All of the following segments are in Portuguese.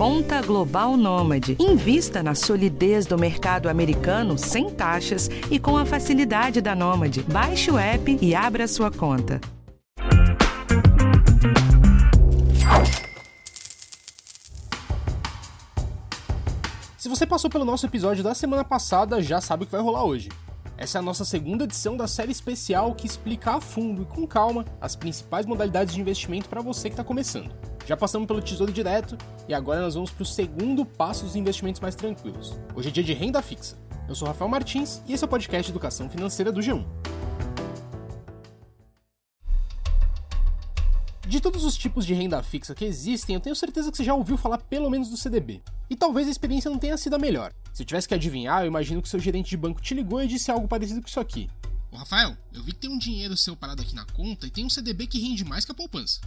Conta Global Nômade. Invista na solidez do mercado americano sem taxas e com a facilidade da Nômade. Baixe o app e abra sua conta. Se você passou pelo nosso episódio da semana passada, já sabe o que vai rolar hoje. Essa é a nossa segunda edição da série especial que explica a fundo e com calma as principais modalidades de investimento para você que está começando. Já passamos pelo Tesouro Direto e agora nós vamos para o segundo passo dos investimentos mais tranquilos. Hoje é dia de renda fixa. Eu sou Rafael Martins e esse é o podcast Educação Financeira do G1. De todos os tipos de renda fixa que existem, eu tenho certeza que você já ouviu falar pelo menos do CDB. E talvez a experiência não tenha sido a melhor. Se eu tivesse que adivinhar, eu imagino que seu gerente de banco te ligou e disse algo parecido com isso aqui. Ô Rafael, eu vi que tem um dinheiro seu parado aqui na conta e tem um CDB que rende mais que a poupança.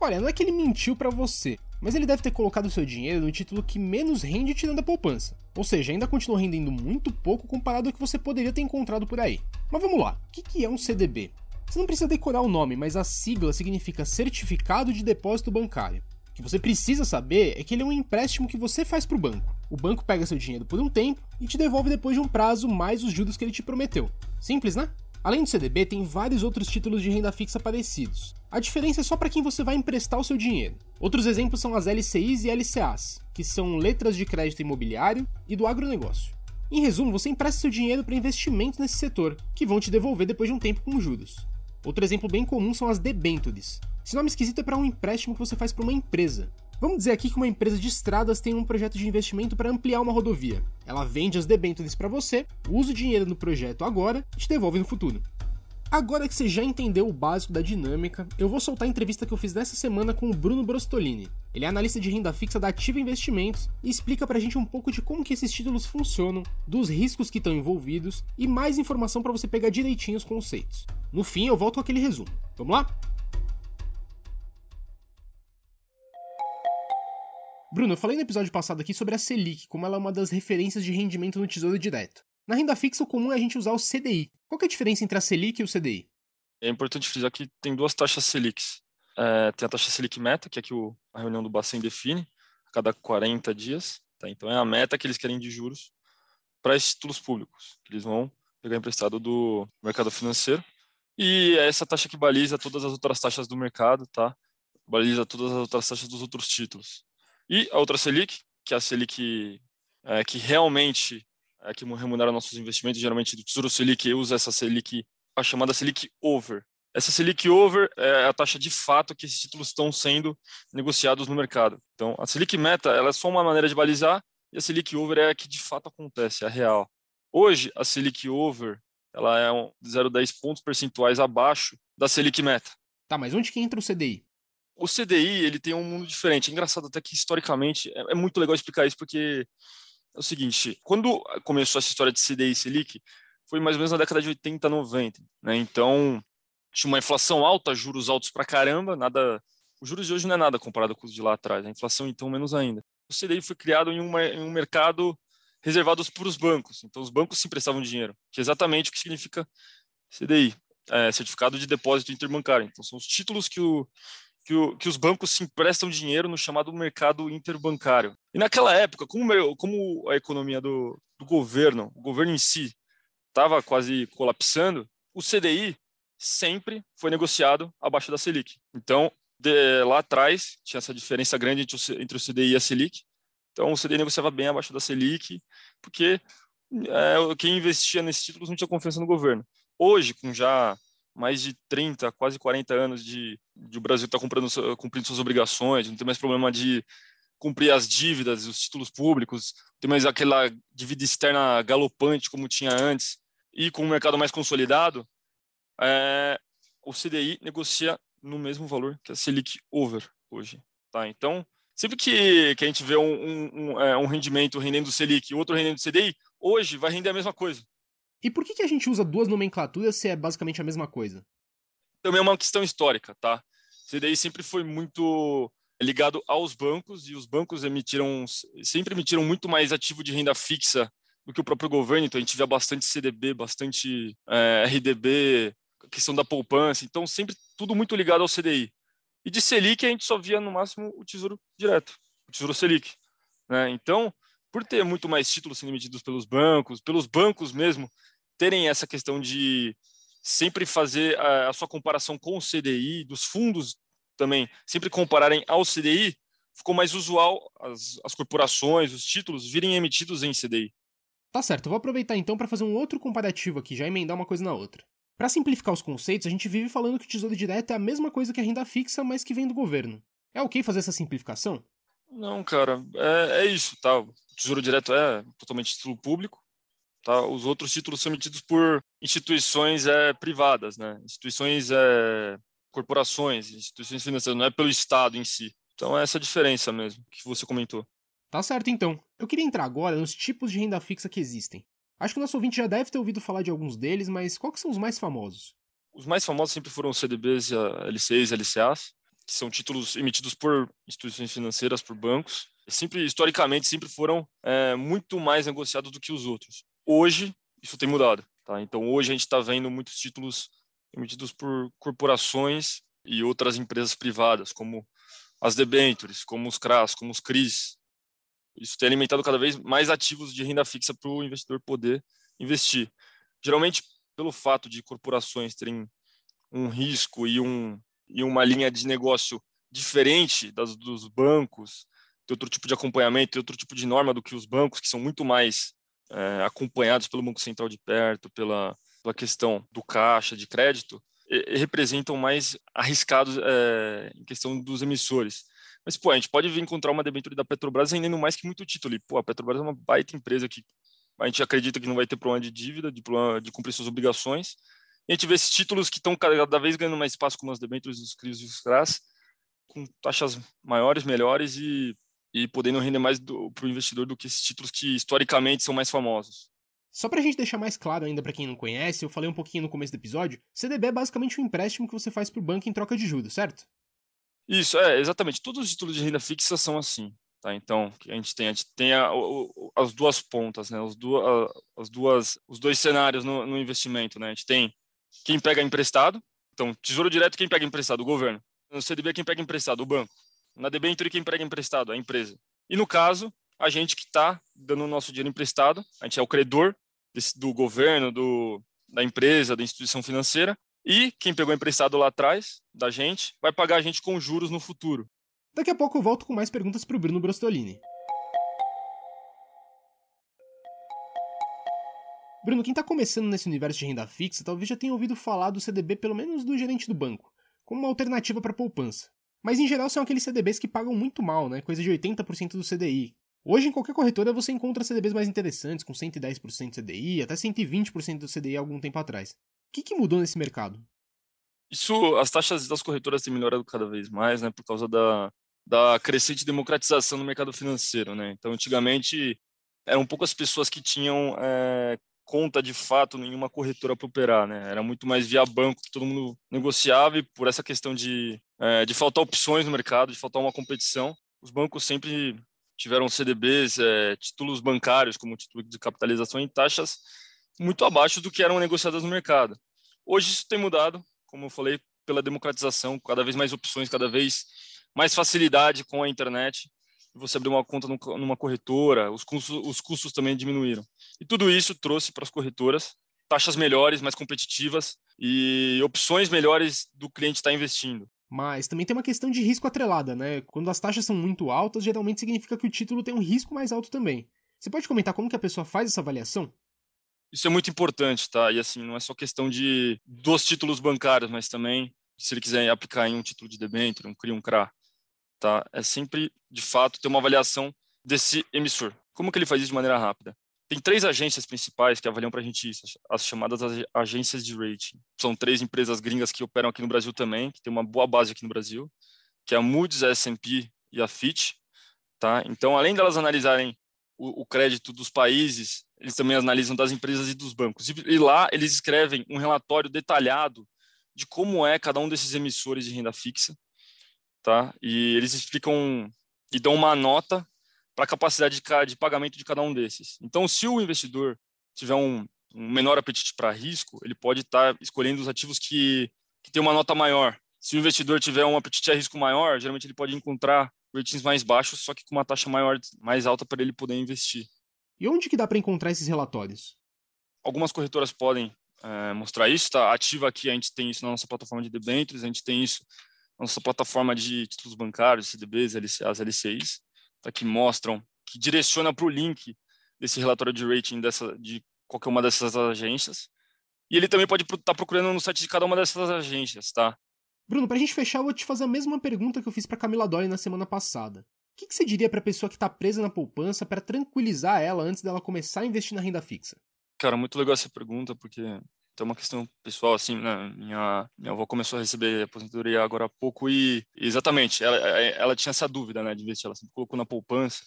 Olha, não é que ele mentiu para você, mas ele deve ter colocado o seu dinheiro no título que menos rende tirando a poupança. Ou seja, ainda continua rendendo muito pouco comparado ao que você poderia ter encontrado por aí. Mas vamos lá, o que é um CDB? Você não precisa decorar o nome, mas a sigla significa Certificado de Depósito Bancário. O que você precisa saber é que ele é um empréstimo que você faz para o banco. O banco pega seu dinheiro por um tempo e te devolve depois de um prazo mais os juros que ele te prometeu. Simples, né? Além do CDB, tem vários outros títulos de renda fixa parecidos. A diferença é só para quem você vai emprestar o seu dinheiro. Outros exemplos são as LCIs e LCAs, que são letras de crédito imobiliário e do agronegócio. Em resumo, você empresta seu dinheiro para investimento nesse setor, que vão te devolver depois de um tempo com juros. Outro exemplo bem comum são as debentures. Esse nome esquisito é para um empréstimo que você faz para uma empresa. Vamos dizer aqui que uma empresa de estradas tem um projeto de investimento para ampliar uma rodovia. Ela vende as debentures para você, usa o dinheiro no projeto agora e te devolve no futuro. Agora que você já entendeu o básico da dinâmica, eu vou soltar a entrevista que eu fiz nessa semana com o Bruno Brostolini. Ele é analista de renda fixa da Ativa Investimentos e explica pra gente um pouco de como que esses títulos funcionam, dos riscos que estão envolvidos e mais informação para você pegar direitinho os conceitos. No fim, eu volto com aquele resumo. Vamos lá? Bruno, eu falei no episódio passado aqui sobre a Selic, como ela é uma das referências de rendimento no Tesouro Direto. Na renda fixa, o comum é a gente usar o CDI. Qual é a diferença entre a Selic e o CDI? É importante frisar que tem duas taxas Selics. É, tem a taxa Selic Meta, que é que o, a reunião do Bacen define, a cada 40 dias. Tá? Então é a meta que eles querem de juros para esses títulos públicos, que eles vão pegar emprestado do mercado financeiro. E é essa taxa que baliza todas as outras taxas do mercado, tá? Baliza todas as outras taxas dos outros títulos. E a outra Selic, que é a Selic é, que realmente é, que remunera nossos investimentos, geralmente do Tesouro Selic usa essa Selic, a chamada Selic Over. Essa Selic Over é a taxa de fato que esses títulos estão sendo negociados no mercado. Então, a Selic Meta ela é só uma maneira de balizar e a Selic Over é a que de fato acontece, é a real. Hoje, a Selic Over ela é um 0,10 pontos percentuais abaixo da Selic Meta. Tá, mas onde que entra o CDI? O CDI ele tem um mundo diferente. É engraçado até que historicamente é, é muito legal explicar isso porque é o seguinte, quando começou essa história de CDI e Selic, foi mais ou menos na década de 80, 90, né? Então, tinha uma inflação alta, juros altos pra caramba, nada, os juros de hoje não é nada comparado com os de lá atrás, a inflação então menos ainda. O CDI foi criado em, uma, em um mercado reservado para os bancos, então os bancos se emprestavam dinheiro, que é exatamente o que significa CDI, é, Certificado de Depósito Interbancário. Então são os títulos que o, que, o, que, os bancos se emprestam dinheiro no chamado mercado interbancário. E naquela época, como, como a economia do, do governo, o governo em si, estava quase colapsando, o CDI sempre foi negociado abaixo da Selic. Então, de, lá atrás, tinha essa diferença grande entre o, entre o CDI e a Selic. Então, o CDI negociava bem abaixo da Selic, porque é, quem investia nesses títulos não tinha confiança no governo. Hoje, com já mais de 30, quase 40 anos de, de o Brasil estar tá cumprindo suas obrigações, não tem mais problema de cumprir as dívidas, os títulos públicos, tem mais aquela dívida externa galopante como tinha antes, e com o mercado mais consolidado, é, o CDI negocia no mesmo valor que a Selic Over hoje. Tá? Então, sempre que, que a gente vê um, um, um, é, um rendimento rendendo Selic e outro rendendo CDI, hoje vai render a mesma coisa. E por que, que a gente usa duas nomenclaturas se é basicamente a mesma coisa? Também é uma questão histórica, tá? CDI sempre foi muito ligado aos bancos e os bancos emitiram sempre emitiram muito mais ativo de renda fixa do que o próprio governo. Então a gente vê bastante CDB, bastante é, RDB, questão da poupança. Então sempre tudo muito ligado ao CDI. E de Selic a gente só via no máximo o Tesouro Direto, o Tesouro Selic. Né? Então, por ter muito mais títulos sendo emitidos pelos bancos, pelos bancos mesmo terem essa questão de sempre fazer a, a sua comparação com o CDI, dos fundos também sempre compararem ao CDI, ficou mais usual as, as corporações, os títulos virem emitidos em CDI. Tá certo, eu vou aproveitar então para fazer um outro comparativo aqui, já emendar uma coisa na outra. Para simplificar os conceitos, a gente vive falando que o tesouro direto é a mesma coisa que a renda fixa, mas que vem do governo. É ok fazer essa simplificação? Não, cara, é, é isso, tá? O tesouro direto é totalmente título público, tá? Os outros títulos são emitidos por instituições é, privadas, né? Instituições, é, corporações, instituições financeiras, não é pelo Estado em si. Então é essa a diferença mesmo que você comentou. Tá certo então. Eu queria entrar agora nos tipos de renda fixa que existem. Acho que o nosso ouvinte já deve ter ouvido falar de alguns deles, mas quais são os mais famosos? Os mais famosos sempre foram os CDBs, LCs e LCAs, que são títulos emitidos por instituições financeiras, por bancos. Sempre, historicamente, sempre foram é, muito mais negociados do que os outros. Hoje, isso tem mudado. Tá? Então, hoje a gente está vendo muitos títulos emitidos por corporações e outras empresas privadas, como as debentures, como os CRAS, como os CRIs. Isso tem alimentado cada vez mais ativos de renda fixa para o investidor poder investir. Geralmente, pelo fato de corporações terem um risco e, um, e uma linha de negócio diferente das dos bancos, ter outro tipo de acompanhamento, ter outro tipo de norma do que os bancos, que são muito mais é, acompanhados pelo Banco Central de perto, pela, pela questão do caixa, de crédito, e, e representam mais arriscados é, em questão dos emissores. Mas, pô, a gente pode vir encontrar uma debênture da Petrobras vendendo mais que muito título. E, pô, a Petrobras é uma baita empresa que a gente acredita que não vai ter problema de dívida, de, problema de cumprir suas obrigações. E a gente vê esses títulos que estão cada vez ganhando mais espaço, como as debêntures dos CRIs e os CRAS, com taxas maiores, melhores e, e podendo render mais para o investidor do que esses títulos que historicamente são mais famosos. Só pra gente deixar mais claro ainda para quem não conhece, eu falei um pouquinho no começo do episódio, CDB é basicamente um empréstimo que você faz pro banco em troca de juros, certo? Isso, é, exatamente. Todos os títulos de renda fixa são assim. Tá? Então, a gente tem, a gente tem a, o, as duas pontas, né? Os, as duas, os dois cenários no, no, investimento. Né? A gente tem quem pega emprestado, então, tesouro direto, quem pega emprestado? O governo. No CDB, quem pega emprestado? O banco. Na debenture, quem pega emprestado? A empresa. E no caso, a gente que está dando o nosso dinheiro emprestado, a gente é o credor desse, do governo, do, da empresa, da instituição financeira, e quem pegou emprestado lá atrás, da gente, vai pagar a gente com juros no futuro. Daqui a pouco eu volto com mais perguntas para o Bruno Brostolini. Bruno, quem está começando nesse universo de renda fixa talvez já tenha ouvido falar do CDB, pelo menos do gerente do banco, como uma alternativa para poupança. Mas em geral são aqueles CDBs que pagam muito mal, né? coisa de 80% do CDI, Hoje, em qualquer corretora, você encontra CDBs mais interessantes, com 110% de CDI, até 120% do CDI algum tempo atrás. Que, que mudou nesse mercado? Isso, as taxas das corretoras têm melhorado cada vez mais, né, por causa da, da crescente democratização no mercado financeiro, né. Então, antigamente, eram poucas pessoas que tinham é, conta de fato em uma corretora para operar, né. Era muito mais via banco que todo mundo negociava e por essa questão de, é, de faltar opções no mercado, de faltar uma competição, os bancos sempre tiveram CDBs, é, títulos bancários, como título de capitalização, em taxas muito abaixo do que eram negociadas no mercado. Hoje isso tem mudado, como eu falei, pela democratização, cada vez mais opções, cada vez mais facilidade com a internet. Você abrir uma conta numa corretora, os custos, os custos também diminuíram. E tudo isso trouxe para as corretoras taxas melhores, mais competitivas e opções melhores do cliente estar investindo. Mas também tem uma questão de risco atrelada, né? Quando as taxas são muito altas, geralmente significa que o título tem um risco mais alto também. Você pode comentar como que a pessoa faz essa avaliação? Isso é muito importante, tá? E assim, não é só questão de dos títulos bancários, mas também se ele quiser aplicar em um título de debênture, um CRI, um CRA, tá? É sempre, de fato, ter uma avaliação desse emissor. Como que ele faz isso de maneira rápida? Tem três agências principais que avaliam para a gente isso, as chamadas agências de rating. São três empresas gringas que operam aqui no Brasil também, que tem uma boa base aqui no Brasil, que é a Moody's, a S&P e a Fitch. Tá? Então, além delas analisarem o, o, crédito dos países, eles também analisam das empresas e dos bancos. E, e lá eles escrevem um relatório detalhado de como é cada um desses emissores de renda fixa, tá? E eles explicam e dão uma nota para a capacidade de, de, pagamento de cada um desses. Então, se o investidor tiver um, um menor apetite para risco, ele pode estar tá escolhendo os ativos que, que têm uma nota maior. Se o investidor tiver um apetite a risco maior, geralmente ele pode encontrar ratings mais baixos, só que com uma taxa maior, mais alta para ele poder investir. E onde que dá para encontrar esses relatórios? Algumas corretoras podem é, mostrar isso, tá? Ativa aqui, a gente tem isso na nossa plataforma de debêntures, a gente tem isso na nossa plataforma de títulos bancários, CDBs, LCAs, LCIs, tá? que mostram, que direciona para o link desse relatório de rating dessa, de qualquer uma dessas agências. E ele também pode estar tá procurando no site de cada uma dessas agências, tá? Bruno, para a gente fechar, eu vou te fazer a mesma pergunta que eu fiz para Camila Dolly na semana passada. O que, que você diria para a pessoa que está presa na poupança para tranquilizar ela antes dela começar a investir na renda fixa? Cara, muito legal essa pergunta, porque tem uma questão pessoal, assim, né? Minha, minha avó começou a receber aposentadoria agora há pouco e, exatamente, ela, ela tinha essa dúvida, né, de investir, ela sempre colocou na poupança.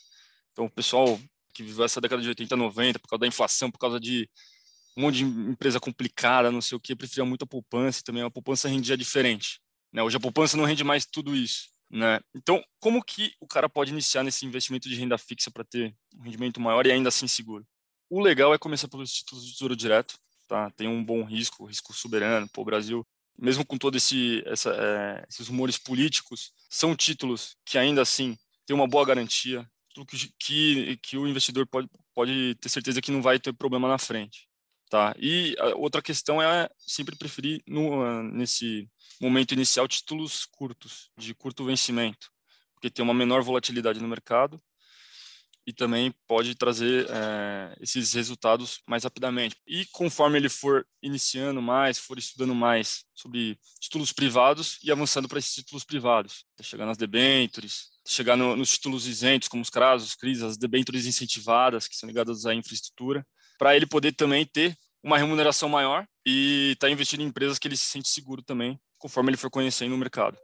Então, o pessoal que viveu essa década de 80, 90, por causa da inflação, por causa de um monte de empresa complicada, não sei o que, preferia muito a poupança e também a poupança rendia diferente. Né? Hoje a poupança não rende mais tudo isso. Né? Então, como que o cara pode iniciar nesse investimento de renda fixa para ter um rendimento maior e ainda assim seguro? O legal é começar pelos títulos de tesouro direto, tá? Tem um bom risco, risco soberano. Pô, o Brasil, mesmo com todos esse, é, esses rumores políticos, são títulos que ainda assim têm uma boa garantia, que, que, que o investidor pode, pode ter certeza que não vai ter problema na frente. Tá? E outra questão é sempre preferir, no, nesse momento inicial, títulos curtos, de curto vencimento, porque tem uma menor volatilidade no mercado e também pode trazer é, esses resultados mais rapidamente. E conforme ele for iniciando mais, for estudando mais sobre títulos privados e avançando para esses títulos privados, chegar nas debentures, chegar no, nos títulos isentos, como os CRAS, os CRIs, as debentures incentivadas, que são ligadas à infraestrutura, para ele poder também ter uma remuneração maior e estar tá investindo em empresas que ele se sente seguro também, conforme ele for conhecendo o mercado.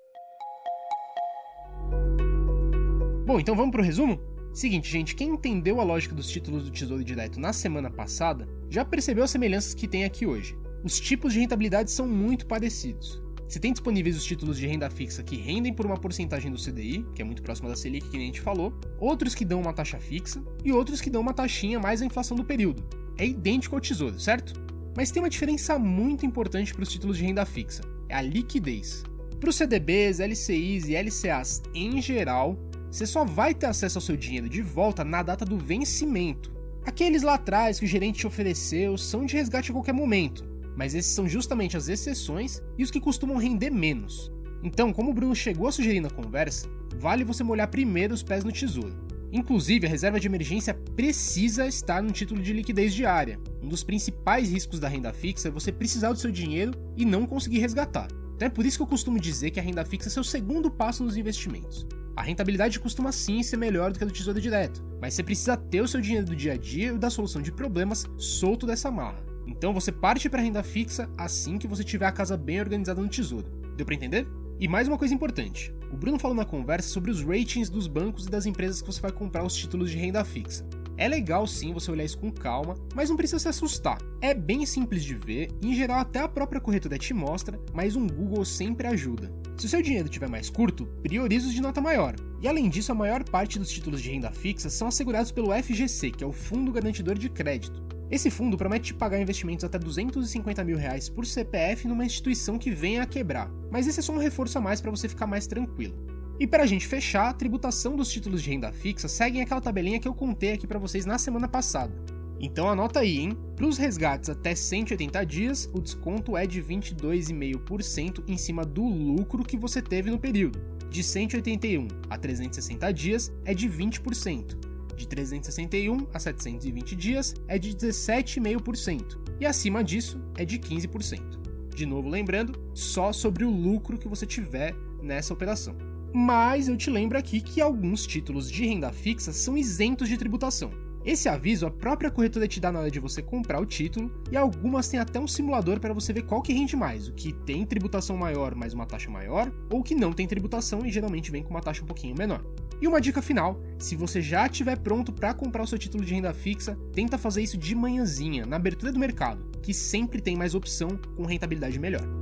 Bom, então vamos para o resumo? Seguinte, gente, quem entendeu a lógica dos títulos do Tesouro Direto na semana passada já percebeu as semelhanças que tem aqui hoje. Os tipos de rentabilidade são muito parecidos. Você tem disponíveis os títulos de renda fixa que rendem por uma porcentagem do CDI, que é muito próxima da Selic, que nem a gente falou, outros que dão uma taxa fixa e outros que dão uma taxinha mais a inflação do período, é idêntico ao tesouro, certo? Mas tem uma diferença muito importante para os títulos de renda fixa: é a liquidez. Para os CDBs, LCIs e LCAs em geral, você só vai ter acesso ao seu dinheiro de volta na data do vencimento. Aqueles lá atrás que o gerente te ofereceu são de resgate a qualquer momento, mas esses são justamente as exceções e os que costumam render menos. Então, como o Bruno chegou a sugerir na conversa, vale você molhar primeiro os pés no tesouro. Inclusive, a reserva de emergência precisa estar no título de liquidez diária. Um dos principais riscos da renda fixa é você precisar do seu dinheiro e não conseguir resgatar. Então é por isso que eu costumo dizer que a renda fixa é seu segundo passo nos investimentos. A rentabilidade costuma sim ser melhor do que a do tesouro direto, mas você precisa ter o seu dinheiro do dia a dia e da solução de problemas solto dessa marra. Então você parte para a renda fixa assim que você tiver a casa bem organizada no tesouro. Deu para entender? E mais uma coisa importante: o Bruno falou na conversa sobre os ratings dos bancos e das empresas que você vai comprar os títulos de renda fixa. É legal sim você olhar isso com calma, mas não precisa se assustar. É bem simples de ver, em geral até a própria corretora te mostra, mas um Google sempre ajuda. Se o seu dinheiro estiver mais curto, priorize os de nota maior. E além disso, a maior parte dos títulos de renda fixa são assegurados pelo FGC, que é o Fundo Garantidor de Crédito. Esse fundo promete te pagar investimentos até 250 mil reais por CPF numa instituição que venha a quebrar, mas esse é só um reforço a mais para você ficar mais tranquilo. E para a gente fechar, a tributação dos títulos de renda fixa segue aquela tabelinha que eu contei aqui para vocês na semana passada. Então anota aí, hein? Para os resgates até 180 dias, o desconto é de 22,5% em cima do lucro que você teve no período. De 181 a 360 dias é de 20%. De 361 a 720 dias é de 17,5%, e acima disso é de 15%. De novo lembrando, só sobre o lucro que você tiver nessa operação. Mas eu te lembro aqui que alguns títulos de renda fixa são isentos de tributação. Esse aviso a própria corretora te dá na hora de você comprar o título, e algumas têm até um simulador para você ver qual que rende mais, o que tem tributação maior mais uma taxa maior, ou que não tem tributação e geralmente vem com uma taxa um pouquinho menor. E uma dica final: se você já estiver pronto para comprar o seu título de renda fixa, tenta fazer isso de manhãzinha, na abertura do mercado, que sempre tem mais opção com rentabilidade melhor.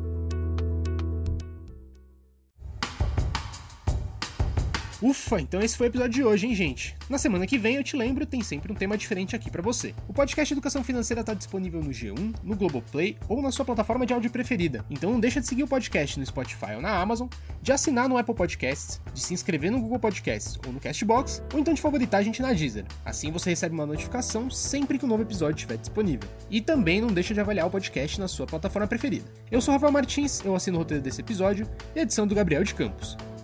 Ufa, então esse foi o episódio de hoje, hein, gente? Na semana que vem, eu te lembro, tem sempre um tema diferente aqui para você. O podcast Educação Financeira tá disponível no G1, no Globoplay ou na sua plataforma de áudio preferida. Então não deixa de seguir o podcast no Spotify ou na Amazon, de assinar no Apple Podcasts, de se inscrever no Google Podcasts ou no Castbox, ou então de favoritar a gente na Deezer. Assim você recebe uma notificação sempre que um novo episódio estiver disponível. E também não deixa de avaliar o podcast na sua plataforma preferida. Eu sou Rafael Martins, eu assino o roteiro desse episódio e a edição do Gabriel de Campos.